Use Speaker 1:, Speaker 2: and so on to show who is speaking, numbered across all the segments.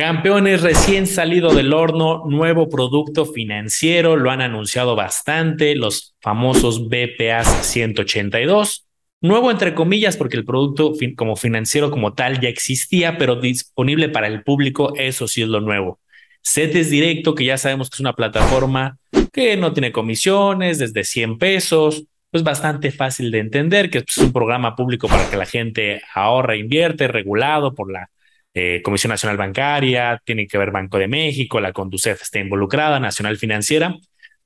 Speaker 1: Campeones recién salido del horno, nuevo producto financiero, lo han anunciado bastante, los famosos BPAs 182. Nuevo entre comillas porque el producto como financiero como tal ya existía, pero disponible para el público, eso sí es lo nuevo. CETES Directo, que ya sabemos que es una plataforma que no tiene comisiones, desde 100 pesos, pues bastante fácil de entender, que es un programa público para que la gente ahorra, invierte, regulado por la eh, Comisión Nacional Bancaria, tiene que ver Banco de México, la Conducef está involucrada, Nacional Financiera.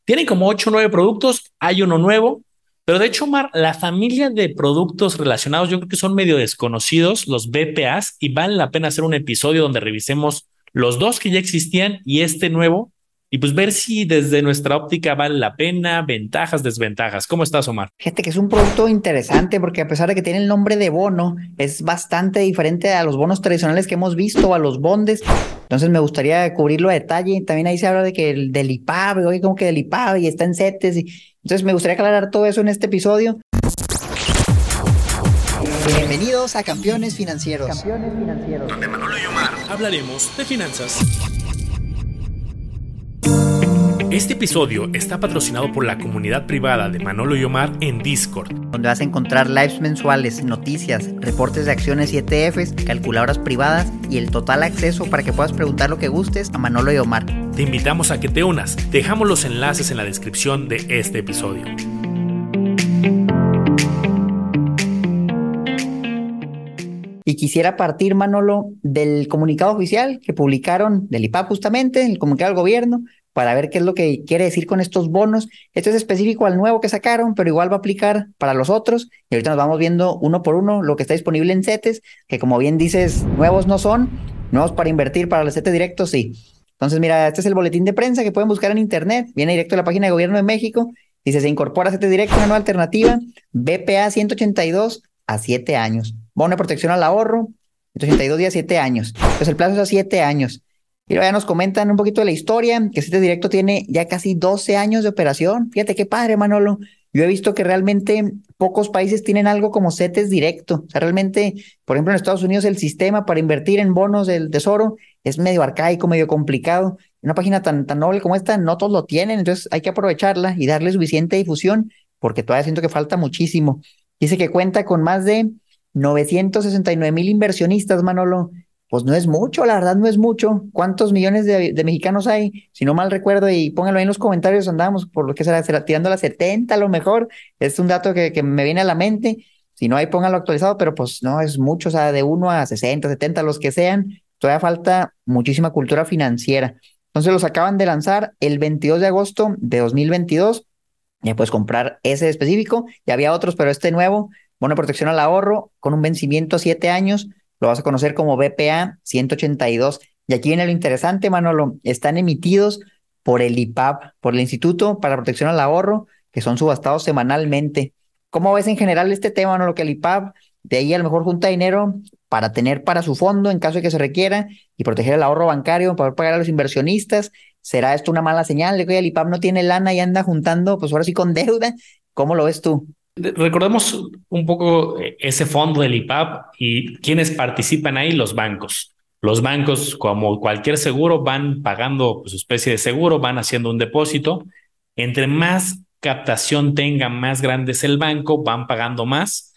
Speaker 1: Tiene como ocho o nueve productos, hay uno nuevo, pero de hecho, Omar, la familia de productos relacionados yo creo que son medio desconocidos, los BPAs, y vale la pena hacer un episodio donde revisemos los dos que ya existían y este nuevo, y pues ver si desde nuestra óptica vale la pena, ventajas, desventajas. ¿Cómo estás, Omar?
Speaker 2: Fíjate que es un producto interesante porque a pesar de que tiene el nombre de bono, es bastante diferente a los bonos tradicionales que hemos visto, a los bondes. Entonces me gustaría cubrirlo a detalle. También ahí se habla de que el del IPAB, oye, como que del IPAB y está en CETES. Y... Entonces me gustaría aclarar todo eso en este episodio. Bienvenidos a Campeones Financieros. Campeones Financieros.
Speaker 1: Donde Manolo y Omar hablaremos de finanzas. Este episodio está patrocinado por la comunidad privada de Manolo y Omar en Discord,
Speaker 2: donde vas a encontrar lives mensuales, noticias, reportes de acciones y ETFs, calculadoras privadas y el total acceso para que puedas preguntar lo que gustes a Manolo y Omar.
Speaker 1: Te invitamos a que te unas. Dejamos los enlaces en la descripción de este episodio.
Speaker 2: Y quisiera partir, Manolo, del comunicado oficial que publicaron del IPAP justamente, el comunicado del gobierno, para ver qué es lo que quiere decir con estos bonos. Esto es específico al nuevo que sacaron, pero igual va a aplicar para los otros. Y ahorita nos vamos viendo uno por uno lo que está disponible en CETES, que como bien dices, nuevos no son, nuevos para invertir para los CETES directos, sí. Entonces, mira, este es el boletín de prensa que pueden buscar en internet, viene directo a la página de Gobierno de México. Dice, se incorpora CETES directo, una nueva alternativa, BPA 182 a 7 años. Bono de protección al ahorro, 182 días, 7 años. Entonces, el plazo es a 7 años. Y ya nos comentan un poquito de la historia, que este directo tiene ya casi 12 años de operación. Fíjate qué padre, Manolo. Yo he visto que realmente pocos países tienen algo como CETES directo. O sea, realmente, por ejemplo, en Estados Unidos el sistema para invertir en bonos del tesoro es medio arcaico, medio complicado. Una página tan, tan noble como esta, no todos lo tienen, entonces hay que aprovecharla y darle suficiente difusión, porque todavía siento que falta muchísimo. Dice que cuenta con más de 969 mil inversionistas, Manolo, pues no es mucho, la verdad no es mucho. ¿Cuántos millones de, mexicanos hay? Si no mal recuerdo, y pónganlo ahí en los comentarios, andamos por lo que será, tirando a las 70 a lo mejor. Es un dato que, me viene a la mente. Si no, ahí pónganlo actualizado, pero pues no es mucho, o sea, de 1 a 60, 70, los que sean. Todavía falta muchísima cultura financiera. Entonces los acaban de lanzar el 22 de agosto de 2022. Ya puedes comprar ese específico. Ya había otros, pero este nuevo, bueno, protección al ahorro con un vencimiento a 7 años lo vas a conocer como BPA 182. Y aquí viene lo interesante, Manolo, están emitidos por el IPAP, por el Instituto para Protección al Ahorro, que son subastados semanalmente. ¿Cómo ves en general este tema, Manolo, que el IPAP de ahí a lo mejor junta dinero para tener para su fondo en caso de que se requiera y proteger el ahorro bancario, para pagar a los inversionistas? ¿Será esto una mala señal de que el IPAP no tiene lana y anda juntando, pues ahora sí con deuda? ¿Cómo lo ves tú?
Speaker 1: Recordemos un poco eh, ese fondo del IPAP y quienes participan ahí, los bancos. Los bancos, como cualquier seguro, van pagando pues, su especie de seguro, van haciendo un depósito. Entre más captación tenga, más grande es el banco, van pagando más.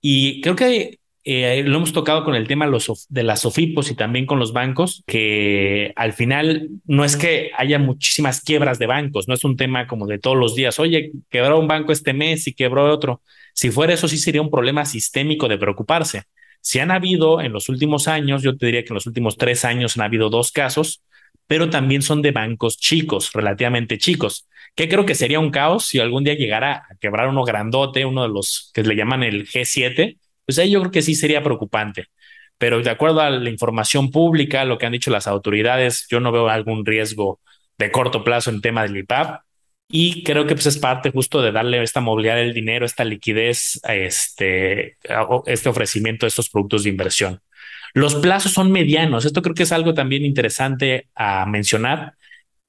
Speaker 1: Y creo que eh, lo hemos tocado con el tema de las SOFIPOS y también con los bancos, que al final no es que haya muchísimas quiebras de bancos, no es un tema como de todos los días, oye, quebró un banco este mes y quebró otro. Si fuera eso, sí sería un problema sistémico de preocuparse. Si han habido en los últimos años, yo te diría que en los últimos tres años han habido dos casos, pero también son de bancos chicos, relativamente chicos, que creo que sería un caos si algún día llegara a quebrar uno grandote, uno de los que le llaman el G7, pues ahí yo creo que sí sería preocupante. Pero de acuerdo a la información pública, lo que han dicho las autoridades, yo no veo algún riesgo de corto plazo en tema del IPAP. Y creo que pues es parte justo de darle esta movilidad del dinero, esta liquidez, este, este ofrecimiento de estos productos de inversión. Los plazos son medianos. Esto creo que es algo también interesante a mencionar.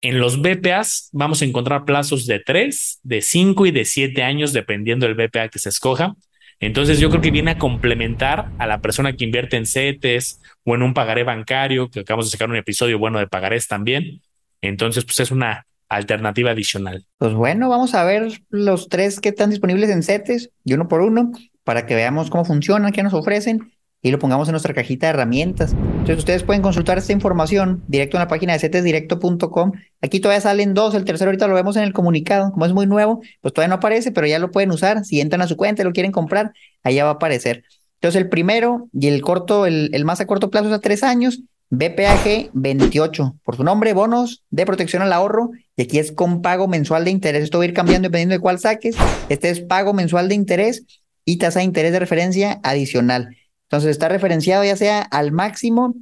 Speaker 1: En los BPAs vamos a encontrar plazos de 3, de 5 y de 7 años, dependiendo del BPA que se escoja. Entonces yo creo que viene a complementar a la persona que invierte en CETES o en un pagaré bancario, que acabamos de sacar un episodio bueno de pagarés también. Entonces, pues es una alternativa adicional.
Speaker 2: Pues bueno, vamos a ver los tres que están disponibles en CETES y uno por uno para que veamos cómo funcionan, qué nos ofrecen y lo pongamos en nuestra cajita de herramientas. Entonces ustedes pueden consultar esta información directo en la página de cetesdirecto.com. Aquí todavía salen dos, el tercero ahorita lo vemos en el comunicado. Como es muy nuevo, pues todavía no aparece, pero ya lo pueden usar. Si entran a su cuenta y lo quieren comprar, allá va a aparecer. Entonces el primero y el corto, el, el más a corto plazo es a tres años, BPAG 28, por su nombre, bonos de protección al ahorro, y aquí es con pago mensual de interés. Esto va a ir cambiando dependiendo de cuál saques. Este es pago mensual de interés y tasa de interés de referencia adicional. Entonces está referenciado ya sea al máximo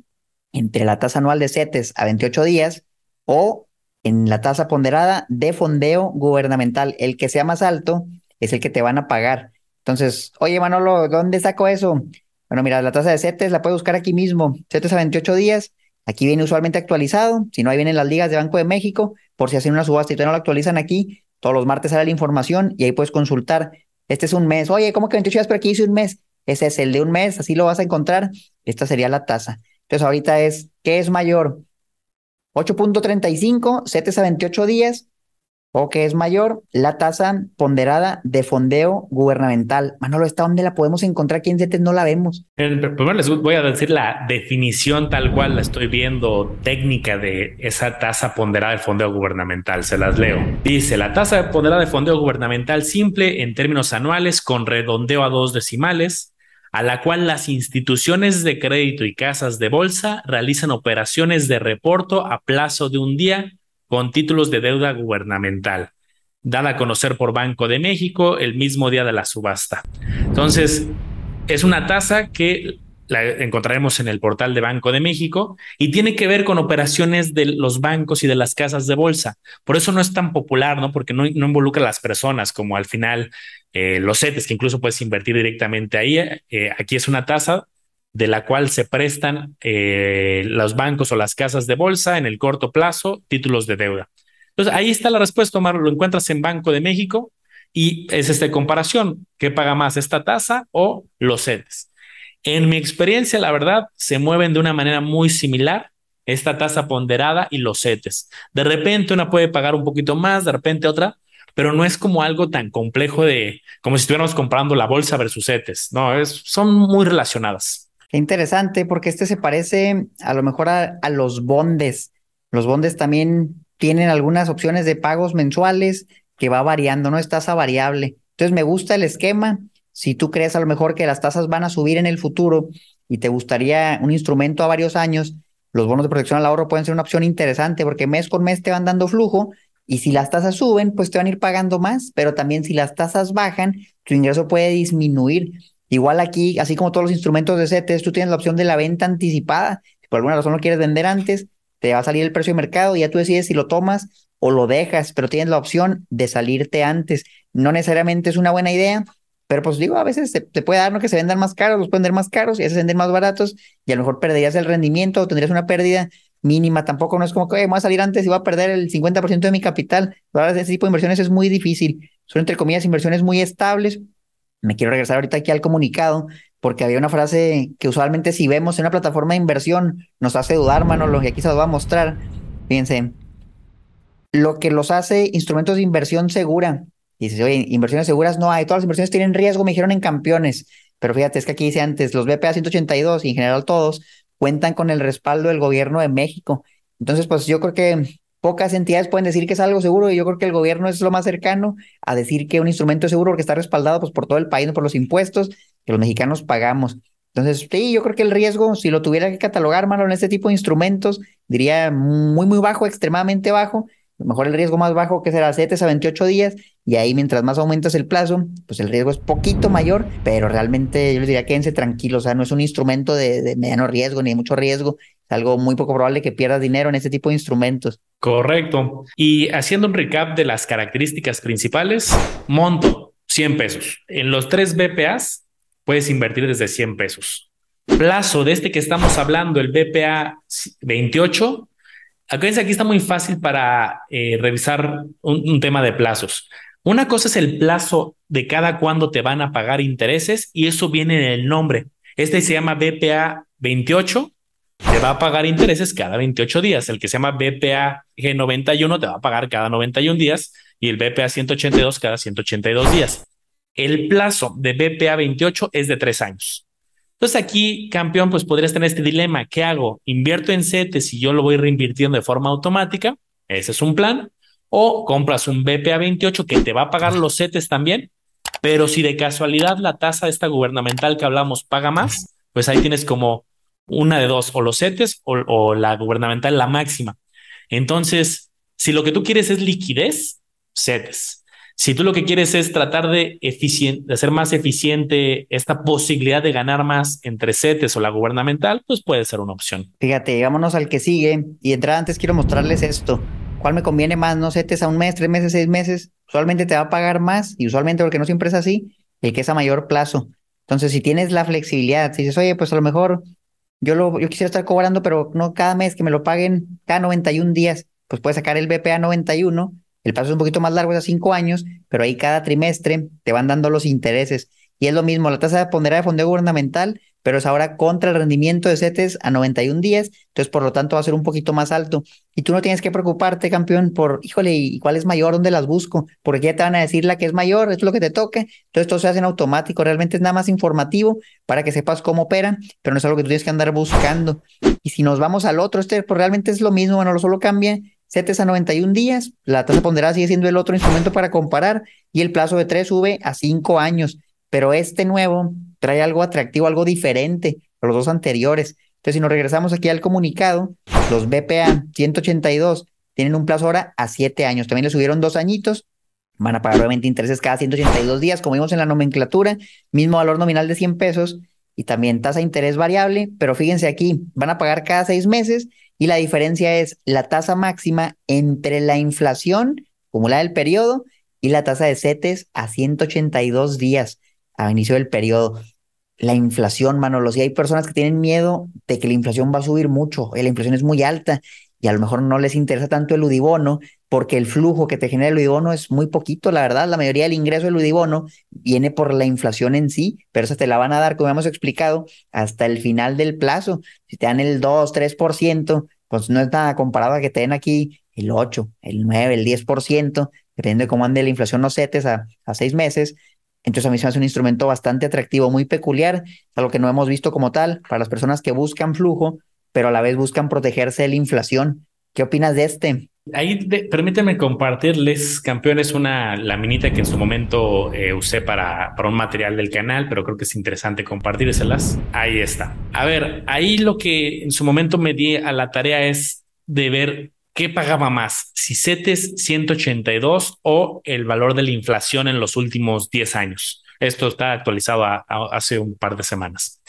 Speaker 2: entre la tasa anual de CETES a 28 días o en la tasa ponderada de fondeo gubernamental. El que sea más alto es el que te van a pagar. Entonces, oye Manolo, ¿dónde saco eso? Bueno, mira, la tasa de CETES la puedes buscar aquí mismo. CETES a 28 días. Aquí viene usualmente actualizado. Si no, ahí vienen las ligas de Banco de México. Por si hacen una subasta y todavía no lo actualizan aquí, todos los martes sale la información y ahí puedes consultar. Este es un mes. Oye, ¿cómo que 28 días? Pero aquí hice un mes. Ese es el de un mes, así lo vas a encontrar. Esta sería la tasa. Entonces ahorita es, ¿qué es mayor? 8.35, CETES a 28 días, o qué es mayor, la tasa ponderada de fondeo gubernamental. Manolo, ¿esta dónde la podemos encontrar? Aquí en no la vemos.
Speaker 1: Primero les voy a decir la definición tal cual la estoy viendo técnica de esa tasa ponderada de fondeo gubernamental. Se las leo. Dice, la tasa ponderada de fondeo gubernamental simple en términos anuales con redondeo a dos decimales a la cual las instituciones de crédito y casas de bolsa realizan operaciones de reporto a plazo de un día con títulos de deuda gubernamental, dada a conocer por Banco de México el mismo día de la subasta. Entonces, es una tasa que la encontraremos en el portal de Banco de México y tiene que ver con operaciones de los bancos y de las casas de bolsa. Por eso no es tan popular, ¿no? Porque no, no involucra a las personas como al final eh, los CETES, que incluso puedes invertir directamente ahí. Eh, aquí es una tasa de la cual se prestan eh, los bancos o las casas de bolsa en el corto plazo títulos de deuda. Entonces, ahí está la respuesta, Omar. Lo encuentras en Banco de México y es esta comparación. ¿Qué paga más, esta tasa o los CETES? En mi experiencia, la verdad, se mueven de una manera muy similar esta tasa ponderada y los CETES. De repente una puede pagar un poquito más, de repente otra, pero no es como algo tan complejo de como si estuviéramos comprando la bolsa versus CETES. No, es, son muy relacionadas.
Speaker 2: Qué interesante, porque este se parece a lo mejor a, a los bondes. Los bondes también tienen algunas opciones de pagos mensuales que va variando, no es tasa variable. Entonces me gusta el esquema si tú crees a lo mejor que las tasas van a subir en el futuro y te gustaría un instrumento a varios años, los bonos de protección al ahorro pueden ser una opción interesante porque mes con mes te van dando flujo y si las tasas suben, pues te van a ir pagando más, pero también si las tasas bajan, tu ingreso puede disminuir. Igual aquí, así como todos los instrumentos de CETES, tú tienes la opción de la venta anticipada. Si por alguna razón lo quieres vender antes, te va a salir el precio de mercado y ya tú decides si lo tomas o lo dejas, pero tienes la opción de salirte antes. No necesariamente es una buena idea, pero pues digo, a veces te, puede dar ¿no? que se vendan más caros, los pueden vender más caros y a se venden más baratos y a lo mejor perderías el rendimiento o tendrías una pérdida mínima. Tampoco no es como que voy a salir antes y voy a perder el 50% de mi capital. Ahora ese tipo de inversiones es muy difícil. Son entre comillas inversiones muy estables. Me quiero regresar ahorita aquí al comunicado porque había una frase que usualmente si vemos en una plataforma de inversión nos hace dudar, Manolo, y aquí se los voy a mostrar. Fíjense, lo que los hace instrumentos de inversión segura y dices, oye, inversiones seguras no hay, todas las inversiones tienen riesgo, me dijeron en campeones. Pero fíjate, es que aquí dice antes, los BPA 182 y en general todos cuentan con el respaldo del gobierno de México. Entonces, pues yo creo que pocas entidades pueden decir que es algo seguro y yo creo que el gobierno es lo más cercano a decir que un instrumento es seguro porque está respaldado pues, por todo el país, no por los impuestos que los mexicanos pagamos. Entonces, sí, yo creo que el riesgo, si lo tuviera que catalogar, mano, en este tipo de instrumentos, diría muy, muy bajo, extremadamente bajo, lo mejor el riesgo más bajo que será 7 a 28 días y ahí mientras más aumentas el plazo, pues el riesgo es poquito mayor, pero realmente yo les diría quédense tranquilos, o sea, no es un instrumento de, mediano riesgo ni de mucho riesgo, es algo muy poco probable que pierdas dinero en este tipo de instrumentos.
Speaker 1: Correcto. Y haciendo un recap de las características principales, monto 100 pesos. En los tres BPAs puedes invertir desde 100 pesos. Plazo de este que estamos hablando, el BPA 28, Acuérdense, aquí está muy fácil para eh, revisar un, tema de plazos. Una cosa es el plazo de cada cuándo te van a pagar intereses y eso viene en el nombre. Este se llama BPA 28, te va a pagar intereses cada 28 días. El que se llama BPA G91 te va a pagar cada 91 días y el BPA 182 cada 182 días. El plazo de BPA 28 es de tres años. Entonces aquí, campeón, pues podrías tener este dilema. ¿Qué hago? ¿Invierto en CETES y yo lo voy reinvirtiendo de forma automática? Ese es un plan. O compras un BPA 28 que te va a pagar los CETES también, pero si de casualidad la tasa esta gubernamental que hablamos paga más, pues ahí tienes como una de dos, o los CETES o, la gubernamental, la máxima. Entonces, si lo que tú quieres es liquidez, CETES. Si tú lo que quieres es tratar de, de hacer más eficiente esta posibilidad de ganar más entre CETES o la gubernamental, pues puede ser una opción.
Speaker 2: Fíjate, vámonos al que sigue. Y entrar antes quiero mostrarles esto. ¿Cuál me conviene más? No CETES a un mes, tres meses, seis meses. Usualmente te va a pagar más y usualmente, porque no siempre es así, el que es a mayor plazo. Entonces, si tienes la flexibilidad, si dices, oye, pues a lo mejor yo, lo, yo quisiera estar cobrando, pero no cada mes que me lo paguen cada 91 días, pues puedes sacar el BPA 91 el plazo es un poquito más largo, es a cinco años, pero ahí cada trimestre te van dando los intereses. Y es lo mismo, la tasa de ponderada de fondeo gubernamental, pero es ahora contra el rendimiento de CETES a 91 días, entonces por lo tanto va a ser un poquito más alto. Y tú no tienes que preocuparte, campeón, por, híjole, ¿y cuál es mayor? ¿Dónde las busco? Porque ya te van a decir la que es mayor, es lo que te toque. Entonces todo se hace en automático, realmente es nada más informativo para que sepas cómo operan, pero no es algo que tú tienes que andar buscando. Y si nos vamos al otro, este pues realmente es lo mismo, bueno, lo solo cambia CETES a 91 días, la tasa ponderada sigue siendo el otro instrumento para comparar y el plazo de 3 sube a 5 años, pero este nuevo trae algo atractivo, algo diferente a los dos anteriores. Entonces, si nos regresamos aquí al comunicado, los BPA 182 tienen un plazo ahora a 7 años, también le subieron dos añitos, van a pagar obviamente intereses cada 182 días, como vimos en la nomenclatura, mismo valor nominal de 100 pesos y también tasa de interés variable, pero fíjense aquí, van a pagar cada 6 meses y la diferencia es la tasa máxima entre la inflación acumulada del periodo y la tasa de CETES a 182 días a inicio del periodo. La inflación, Manolo, si hay personas que tienen miedo de que la inflación va a subir mucho, la inflación es muy alta y a lo mejor no les interesa tanto el udibono porque el flujo que te genera el udibono es muy poquito, la verdad, la mayoría del ingreso del udibono viene por la inflación en sí, pero esa te la van a dar, como hemos explicado, hasta el final del plazo. Si te dan el 2, 3%, pues no es nada comparado a que te den aquí el 8, el 9, el 10%, dependiendo de cómo ande la inflación no CETES a, a seis meses. Entonces a mí se me hace un instrumento bastante atractivo, muy peculiar, algo que no hemos visto como tal para las personas que buscan flujo, pero a la vez buscan protegerse de la inflación. ¿Qué opinas de este?
Speaker 1: Ahí permíteme compartirles, campeones, una laminita que en su momento eh, usé para, para un material del canal, pero creo que es interesante compartírselas. Ahí está. A ver, ahí lo que en su momento me di a la tarea es de ver qué pagaba más, si CETES 182 o el valor de la inflación en los últimos 10 años. Esto está actualizado hace un par de semanas.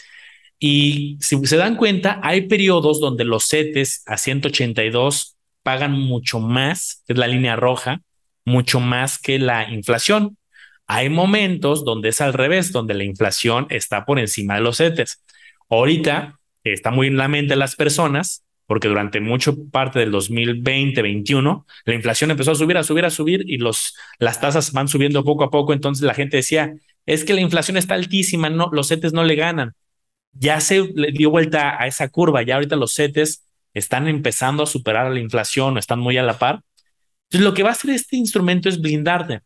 Speaker 1: Y si se dan cuenta, hay periodos donde los CETES a 182 pagan mucho más, es la línea roja, mucho más que la inflación. Hay momentos donde es al revés, donde la inflación está por encima de los CETES. Ahorita está muy en la mente de las personas, porque durante mucho parte del 2020-21 la inflación empezó a subir, a subir, a subir y los, las tasas van subiendo poco a poco. Entonces la gente decía, es que la inflación está altísima, no, los CETES no le ganan ya se le dio vuelta a esa curva, ya ahorita los CETES están empezando a superar la inflación, están muy a la par. Entonces, lo que va a hacer este instrumento es blindarte.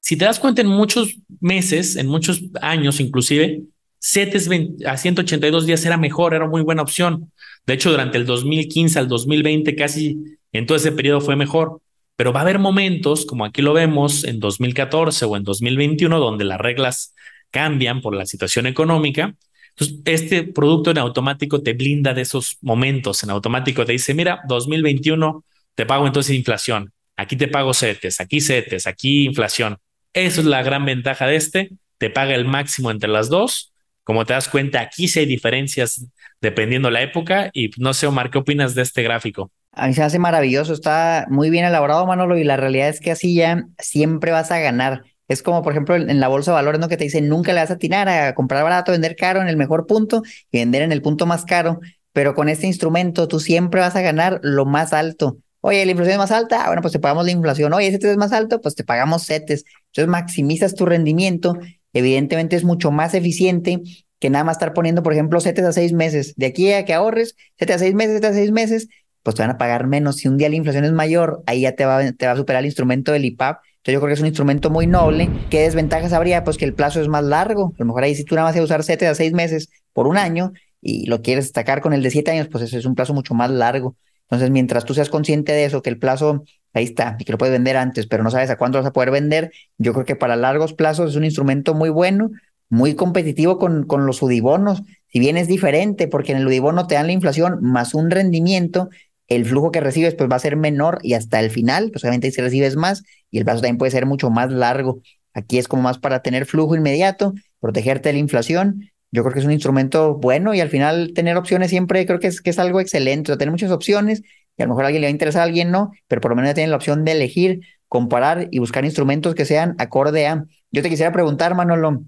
Speaker 1: Si te das cuenta, en muchos meses, en muchos años inclusive, CETES a 182 días era mejor, era muy buena opción. De hecho, durante el 2015 al 2020, casi en todo ese periodo fue mejor. Pero va a haber momentos, como aquí lo vemos en 2014 o en 2021, donde las reglas cambian por la situación económica entonces, este producto en automático te blinda de esos momentos. En automático te dice, mira, 2021 te pago entonces inflación. Aquí te pago CETES, aquí CETES, aquí inflación. Eso es la gran ventaja de este. Te paga el máximo entre las dos. Como te das cuenta, aquí sí hay diferencias dependiendo la época. Y no sé, Omar, ¿qué opinas de este gráfico?
Speaker 2: A mí se hace maravilloso, está muy bien elaborado, Manolo, y la realidad es que así ya siempre vas a ganar. Es como, por ejemplo, en la bolsa de valores, ¿no? Que te dicen, nunca le vas a atinar a comprar barato, vender caro en el mejor punto y vender en el punto más caro. Pero con este instrumento tú siempre vas a ganar lo más alto. Oye, la inflación es más alta, ah, bueno, pues te pagamos la inflación. Oye, ese es más alto, pues te pagamos CETES. Entonces maximizas tu rendimiento. Evidentemente es mucho más eficiente que nada más estar poniendo, por ejemplo, CETES a seis meses. De aquí a que ahorres, CETES a seis meses, CETES a seis meses, pues te van a pagar menos. Si un día la inflación es mayor, ahí ya te va, a superar el instrumento del IPAP. Entonces yo creo que es un instrumento muy noble. ¿Qué desventajas habría? Pues que el plazo es más largo. A lo mejor ahí si tú nada más vas a usar CETES a seis meses por un año y lo quieres destacar con el de siete años, pues eso es un plazo mucho más largo. Entonces, mientras tú seas consciente de eso, que el plazo ahí está y que lo puedes vender antes, pero no sabes a cuándo vas a poder vender, yo creo que para largos plazos es un instrumento muy bueno, muy competitivo con, con los UDIBONOS. Si bien es diferente, porque en el UDIBONO te dan la inflación más un rendimiento, el flujo que recibes pues va a ser menor y hasta el final, pues obviamente si recibes más y el plazo también puede ser mucho más largo. Aquí es como más para tener flujo inmediato, protegerte de la inflación yo creo que es un instrumento bueno y al final tener opciones siempre creo que es, algo excelente, o tener muchas opciones y a lo mejor a alguien le va a interesar, a alguien no, pero por lo menos tienen la opción de elegir, comparar y buscar instrumentos que sean acorde a. Yo te quisiera preguntar, Manolo,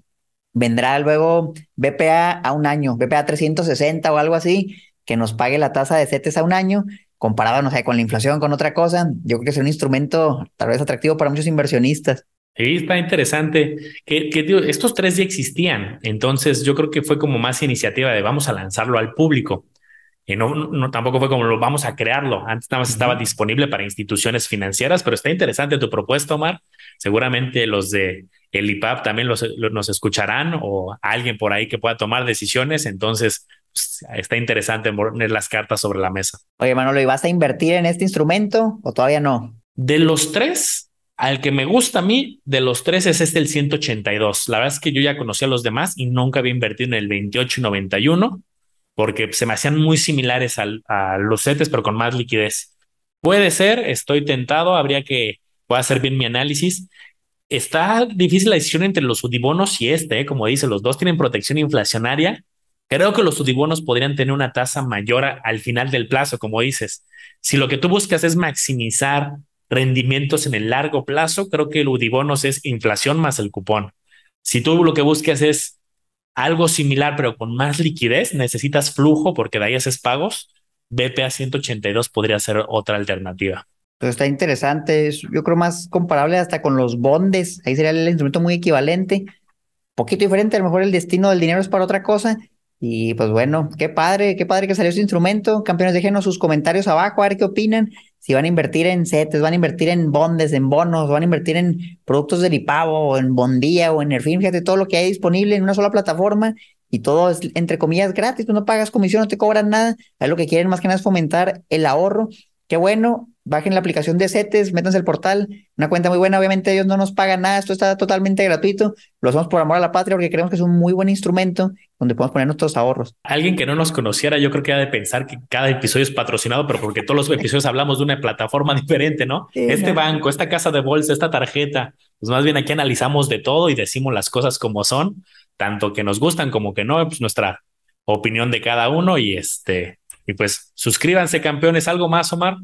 Speaker 2: ¿vendrá luego BPA a un año, BPA 360 o algo así, que nos pague la tasa de CETES a un año? comparado, no sé, con la inflación, con otra cosa, yo creo que es un instrumento tal vez atractivo para muchos inversionistas.
Speaker 1: Sí, está interesante. Que, estos tres ya existían, entonces yo creo que fue como más iniciativa de vamos a lanzarlo al público. Y no, no tampoco fue como lo vamos a crearlo. Antes nada más estaba disponible para instituciones financieras, pero está interesante tu propuesta, Omar. Seguramente los de el IPAP también los, nos escucharán o alguien por ahí que pueda tomar decisiones. Entonces pues, está interesante poner las cartas sobre la mesa.
Speaker 2: Oye, Manolo, ¿y vas a invertir en este instrumento o todavía no?
Speaker 1: De los tres, al que me gusta a mí de los tres es este el 182. La verdad es que yo ya conocía a los demás y nunca había invertido en el 28 y 91 porque se me hacían muy similares a los CETES, pero con más liquidez. Puede ser, estoy tentado, habría que, voy a hacer bien mi análisis. Está difícil la decisión entre los UDIBONOS y este, ¿eh? como dice, los dos tienen protección inflacionaria. Creo que los UDIBONOS podrían tener una tasa mayor al final del plazo, como dices. Si lo que tú buscas es maximizar rendimientos en el largo plazo, creo que el UDIBONOS es inflación más el cupón. Si tú lo que buscas es algo similar, pero con más liquidez, necesitas flujo porque de ahí haces pagos, BPA 182 podría ser otra alternativa.
Speaker 2: Pero está interesante, yo creo más comparable hasta con los bondes, ahí sería el instrumento muy equivalente, poquito diferente, a lo mejor el destino del dinero es para otra cosa, y pues bueno, qué padre, qué padre que salió este instrumento. Campeones, déjenos sus comentarios abajo, a ver qué opinan. Si van a invertir en CETES, van a invertir en bondes, en bonos, van a invertir en productos del IPAVO, en Bondía, o en Nerfin, fíjate todo lo que hay disponible en una sola plataforma y todo es, entre comillas, gratis. Tú no pagas comisión, no te cobran nada. Ahí lo que quieren más que nada es fomentar el ahorro. Qué bueno, bajen la aplicación de CETES, métanse al portal, una cuenta muy buena, obviamente ellos no nos pagan nada, esto está totalmente gratuito, lo hacemos por amor a la patria porque creemos que es un muy buen instrumento donde podemos poner nuestros ahorros.
Speaker 1: Alguien que no nos conociera, yo creo que ha de pensar que cada episodio es patrocinado, pero porque todos los episodios hablamos de una plataforma diferente, ¿no? este banco, esta casa de bolsa, esta tarjeta, pues más bien aquí analizamos de todo y decimos las cosas como son, tanto que nos gustan como que no, pues nuestra opinión de cada uno y este, y pues suscríbanse campeones, algo más, Omar.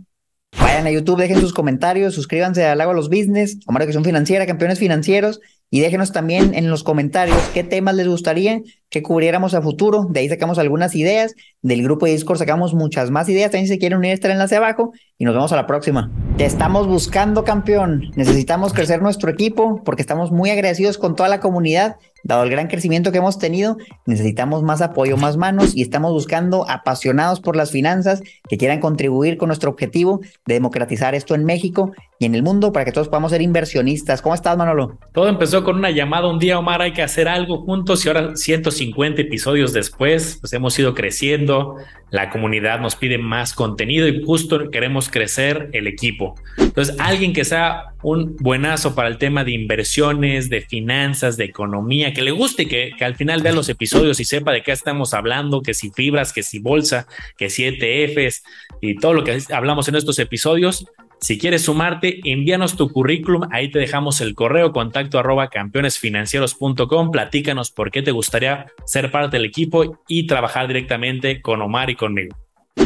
Speaker 2: Vayan a YouTube, dejen sus comentarios, suscríbanse al Lago los Business, Omar Educación Financiera, Campeones Financieros, y déjenos también en los comentarios qué temas les gustaría que cubriéramos a futuro. De ahí sacamos algunas ideas. Del grupo de Discord sacamos muchas más ideas. También si quieren unir, está el enlace abajo. Y nos vemos a la próxima. Te estamos buscando, campeón. Necesitamos crecer nuestro equipo porque estamos muy agradecidos con toda la comunidad Dado el gran crecimiento que hemos tenido, necesitamos más apoyo, más manos y estamos buscando apasionados por las finanzas que quieran contribuir con nuestro objetivo de democratizar esto en México y en el mundo para que todos podamos ser inversionistas. ¿Cómo estás, Manolo?
Speaker 1: Todo empezó con una llamada un día, Omar, hay que hacer algo juntos y ahora 150 episodios después, pues hemos ido creciendo, la comunidad nos pide más contenido y justo queremos crecer el equipo. Entonces, alguien que sea un buenazo para el tema de inversiones, de finanzas, de economía, que le guste, que, que al final vea los episodios y sepa de qué estamos hablando, que si fibras, que si bolsa, que si ETFs y todo lo que hablamos en estos episodios, si quieres sumarte, envíanos tu currículum, ahí te dejamos el correo contacto arroba campeonesfinancieros.com, platícanos por qué te gustaría ser parte del equipo y trabajar directamente con Omar y conmigo.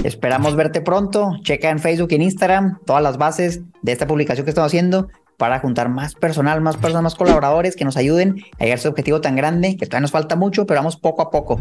Speaker 2: Esperamos verte pronto, checa en Facebook y en Instagram todas las bases de esta publicación que estamos haciendo para juntar más personal, más personas, más colaboradores que nos ayuden a llegar a ese objetivo tan grande que todavía nos falta mucho, pero vamos poco a poco.